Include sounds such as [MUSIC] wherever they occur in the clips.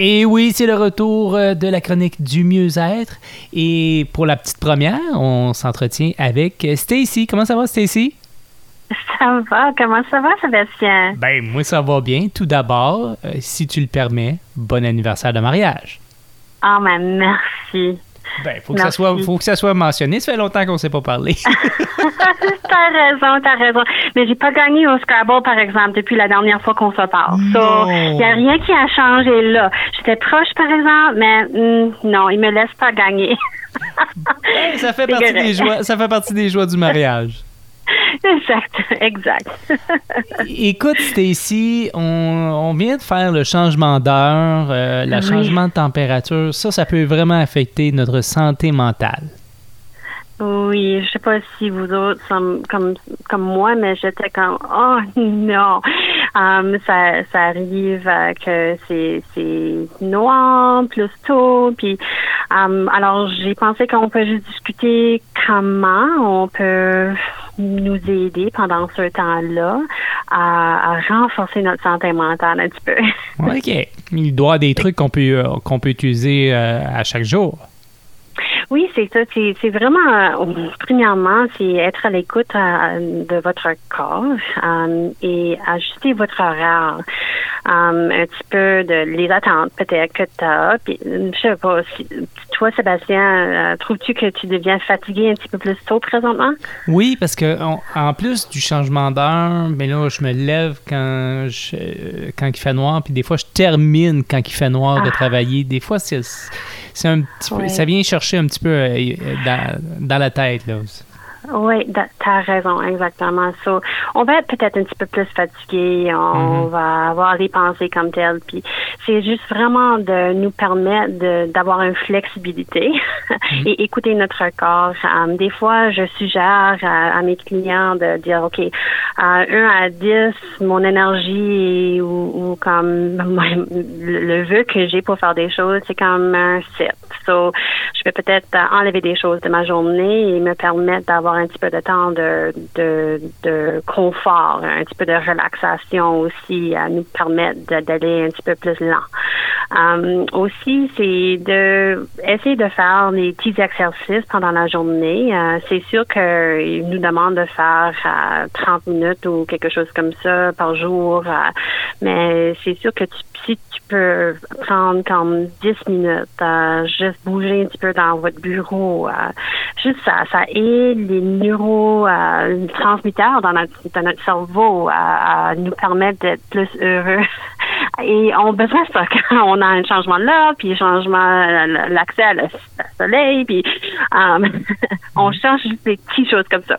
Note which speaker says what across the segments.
Speaker 1: Et oui, c'est le retour euh, de la chronique du mieux-être. Et pour la petite première, on s'entretient avec Stacy. Comment ça va, Stacy?
Speaker 2: Ça va. Comment ça va, Sébastien?
Speaker 1: Ben, moi, ça va bien. Tout d'abord, euh, si tu le permets, bon anniversaire de mariage.
Speaker 2: Ah, mais merci.
Speaker 1: Ben, faut que, ça soit, faut que ça soit mentionné. Ça fait longtemps qu'on ne s'est pas parlé. [LAUGHS]
Speaker 2: t'as raison, t'as raison. Mais j'ai pas gagné au Scrabble, par exemple, depuis la dernière fois qu'on se parle. Il n'y a rien qui a changé là. J'étais proche, par exemple, mais hmm, non, il me laisse pas gagner. [LAUGHS]
Speaker 1: ça fait partie des joies, ça fait partie des joies du mariage.
Speaker 2: Exact, exact.
Speaker 1: Écoute, Stacy, on, on, vient de faire le changement d'heure, euh, le changement de température. Ça, ça peut vraiment affecter notre santé mentale.
Speaker 2: Oui, je sais pas si vous autres comme comme moi, mais j'étais comme oh non, um, ça ça arrive euh, que c'est c'est noir plus tôt, puis um, alors j'ai pensé qu'on peut juste discuter comment on peut nous aider pendant ce temps-là à, à, renforcer notre santé mentale un petit peu. [LAUGHS]
Speaker 1: ok, il doit y avoir des trucs qu'on peut euh, qu'on peut utiliser euh, à chaque jour.
Speaker 2: Oui, c'est ça. C'est vraiment, euh, premièrement, c'est être à l'écoute euh, de votre corps euh, et ajuster votre horaire. un petit peu de les attentes peut-être que tu as. Puis, je sais pas, si, toi, Sébastien, trouves-tu que tu deviens fatigué un petit peu plus tôt présentement?
Speaker 1: Oui, parce que en plus du changement d'heure, mais ben là, je me lève quand, je, quand il fait noir, puis des fois, je termine quand il fait noir de ah. travailler. Des fois, c'est c'est un petit peu, ça vient chercher un petit peu euh, dans, dans la tête là.
Speaker 2: Oui, tu as raison, exactement. So, on va être peut-être un petit peu plus fatigué, on mm-hmm. va avoir des pensées comme telles, puis c'est juste vraiment de nous permettre d'avoir une flexibilité mm-hmm. [LAUGHS] et écouter notre corps. Um, des fois, je suggère à, mes clients de dire, OK, à 1 à 10, mon énergie ou, comme [LAUGHS] le, vœu que j'ai pour faire des choses, c'est comme un 7. So, je vais peut-être enlever des choses de ma journée et me permettre d'avoir un petit peu de temps de, de, de confort, un petit peu de relaxation aussi, à nous permettre d'aller un petit peu plus lent. Um, aussi, c'est de essayer de faire des petits exercices pendant la journée. Euh, c'est sûr qu'il nous demande de faire 30 euh, minutes ou quelque chose comme ça par jour, euh, mais c'est sûr que tu, si tu peux prendre comme 10 minutes, juste bouger un petit peu dans votre bureau, juste ça, ça aide les neurotransmetteurs dans notre, dans notre cerveau à, nous permettre d'être plus heureux. [LAUGHS] Et on a besoin de ça quand [LAUGHS] on a un changement là, puis changement, l'accès à le soleil, puis um, [LAUGHS] on juste des petites choses comme ça.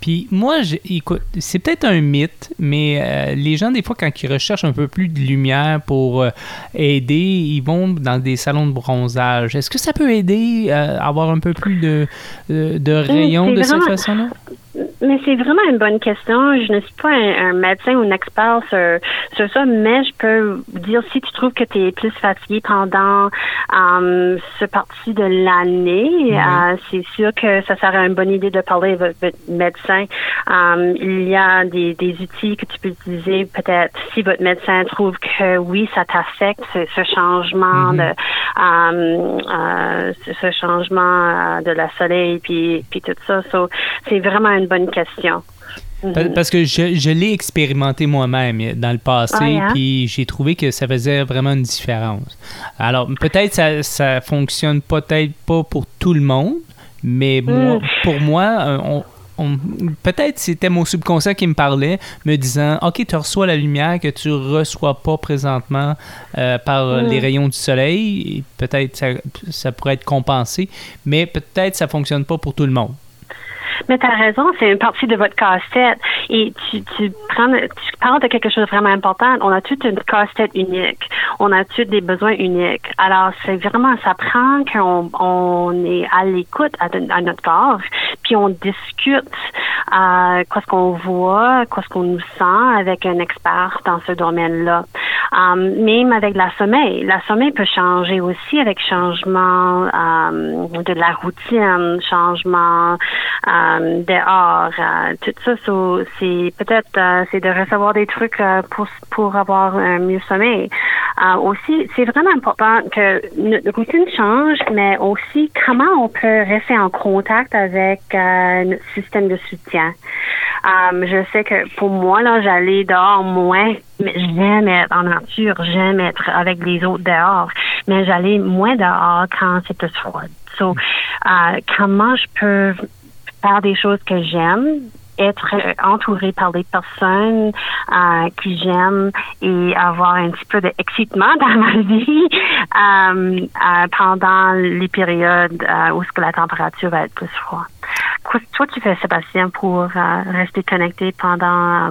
Speaker 1: Puis moi, écoute, c'est peut-être un mythe, mais euh, les gens, des fois, quand ils recherchent un peu plus de lumière pour euh, aider, ils vont dans des salons de bronzage. Est-ce que ça peut aider euh, à avoir un peu plus de, de, rayons de cette façon-là?
Speaker 2: Mais c'est vraiment une bonne question. Je ne suis pas un, médecin ou un expert sur, sur, ça, mais je peux dire si tu trouves que tu es plus fatigué pendant um, ce parti de l'année, euh, c'est sûr que ça serait une bonne idée de parler avec votre médecin. Um, il y a des, des outils que tu peux utiliser peut-être si votre médecin trouve que oui, ça t'affecte, ce, changement de um, euh, ce, changement de la soleil puis, puis tout ça. c'est vraiment une bonne question.
Speaker 1: Parce que je, l'ai expérimenté moi-même dans le passé, hein? puis j'ai trouvé que ça faisait vraiment une différence. Alors, peut-être ça, ça fonctionne peut-être pas pour tout le monde, mais moi, mm. pour moi, on, peut-être c'était mon subconscient qui me parlait, me disant Ok, tu reçois la lumière que tu reçois pas présentement euh, par les mm. rayons du soleil. Peut-être ça, ça pourrait être compensé, mais peut-être ça fonctionne pas pour tout le monde.
Speaker 2: Mais tu as raison, c'est une partie de votre casse-tête. Et tu, tu, prends, tu parles de quelque chose de vraiment important. On a toute une casse-tête unique. On a tous des besoins uniques. Alors, c'est vraiment, ça prend qu'on on est à l'écoute à, notre corps, puis on discute euh, qu'est-ce qu'on voit, qu'est-ce qu'on nous sent avec un expert dans ce domaine-là. Um, même avec la sommeil, la sommeil peut changer aussi avec changement um, de la routine, changement um, dehors, tout ça. c'est peut-être c'est de recevoir des trucs uh, pour pour avoir un mieux sommeil. Euh, aussi, c'est vraiment important que notre routine change, mais aussi comment on peut rester en contact avec euh, notre système de soutien. Euh, je sais que pour moi, là, j'allais dehors moins, mais j'aime être en nature, j'aime être avec les autres dehors, mais j'allais moins dehors quand c'était froid. So, euh, comment je peux faire des choses que j'aime, être entouré par des personnes euh, qui j'aime et avoir un petit peu d'excitement [LAUGHS] dans ma vie euh, euh, pendant les périodes où ce que la température va être plus froide. Toi, tu fais, Sébastien, pour rester connecté pendant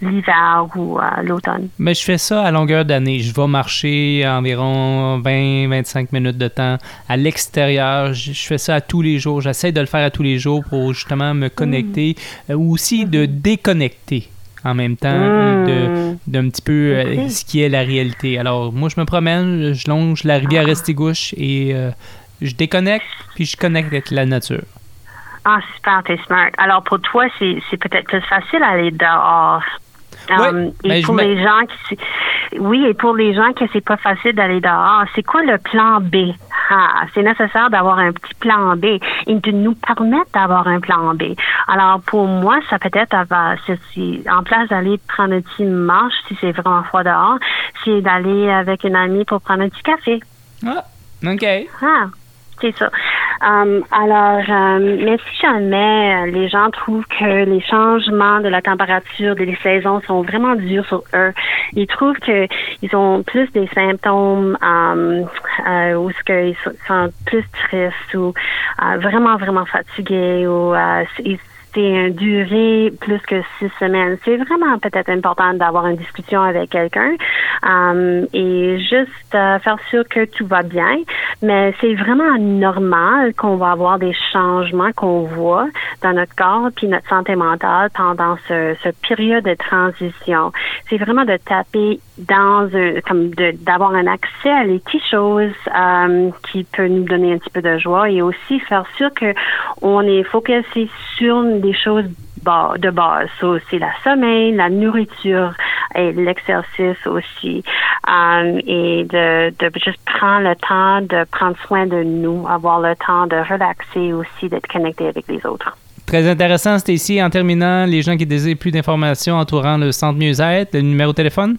Speaker 2: l'hiver ou l'automne?
Speaker 1: Mais je fais ça à longueur d'année. Je vais marcher environ 20-25 minutes de temps à l'extérieur. Je, fais ça à tous les jours. J'essaie de le faire à tous les jours pour justement me connecter mm. ou aussi de mm-hmm. déconnecter en même temps mm. d'un petit peu euh, ce qui est la réalité. Alors, moi, je me promène, je longe la rivière Restigouche et euh, je déconnecte, puis je connecte avec la nature.
Speaker 2: Ah, super, t'es smart. Alors, pour toi, c'est peut-être plus facile d'aller dehors Um, et ben, pour les gens qui oui, et pour les gens que c'est pas facile d'aller dehors, c'est quoi le plan B? Ah, c'est nécessaire d'avoir un petit plan B et de nous permettre d'avoir un plan B. Alors pour moi, ça peut être en place d'aller prendre un petit marche si c'est vraiment froid dehors, c'est d'aller avec une amie pour prendre un petit café.
Speaker 1: Ah, ok.
Speaker 2: Ah, c'est ça. Um, alors, um, mais si jamais euh, les gens trouvent que les changements de la température des saisons sont vraiment durs sur eux, ils trouvent qu'ils ont plus des symptômes um, euh, ou ce qu'ils sont plus tristes ou euh, vraiment vraiment fatigués ou ils c'est une durée plus que six semaines. C'est vraiment peut-être important d'avoir une discussion avec quelqu'un um, et juste euh, faire sûr que tout va bien. Mais c'est vraiment normal qu'on va avoir des changements qu'on voit dans notre corps puis notre santé mentale pendant ce, ce période de transition. C'est vraiment de taper dans un, comme d'avoir un accès à les petites choses um, qui peut nous donner un petit peu de joie et aussi faire sûr que on est focusé sur des choses de base. c'est la sommeil, la nourriture et l'exercice aussi. Um, et de, de juste prendre le temps de prendre soin de nous, avoir le temps de relaxer aussi, d'être connecté avec les autres.
Speaker 1: Très intéressant, Stacy. En terminant, les gens qui désirent plus d'informations entourant le centre mieux-être, le numéro de téléphone?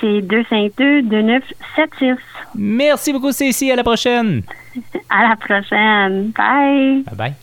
Speaker 2: C'est 252-2976.
Speaker 1: Merci beaucoup, Stacy. À la prochaine.
Speaker 2: À la prochaine. Bye.
Speaker 1: Bye bye.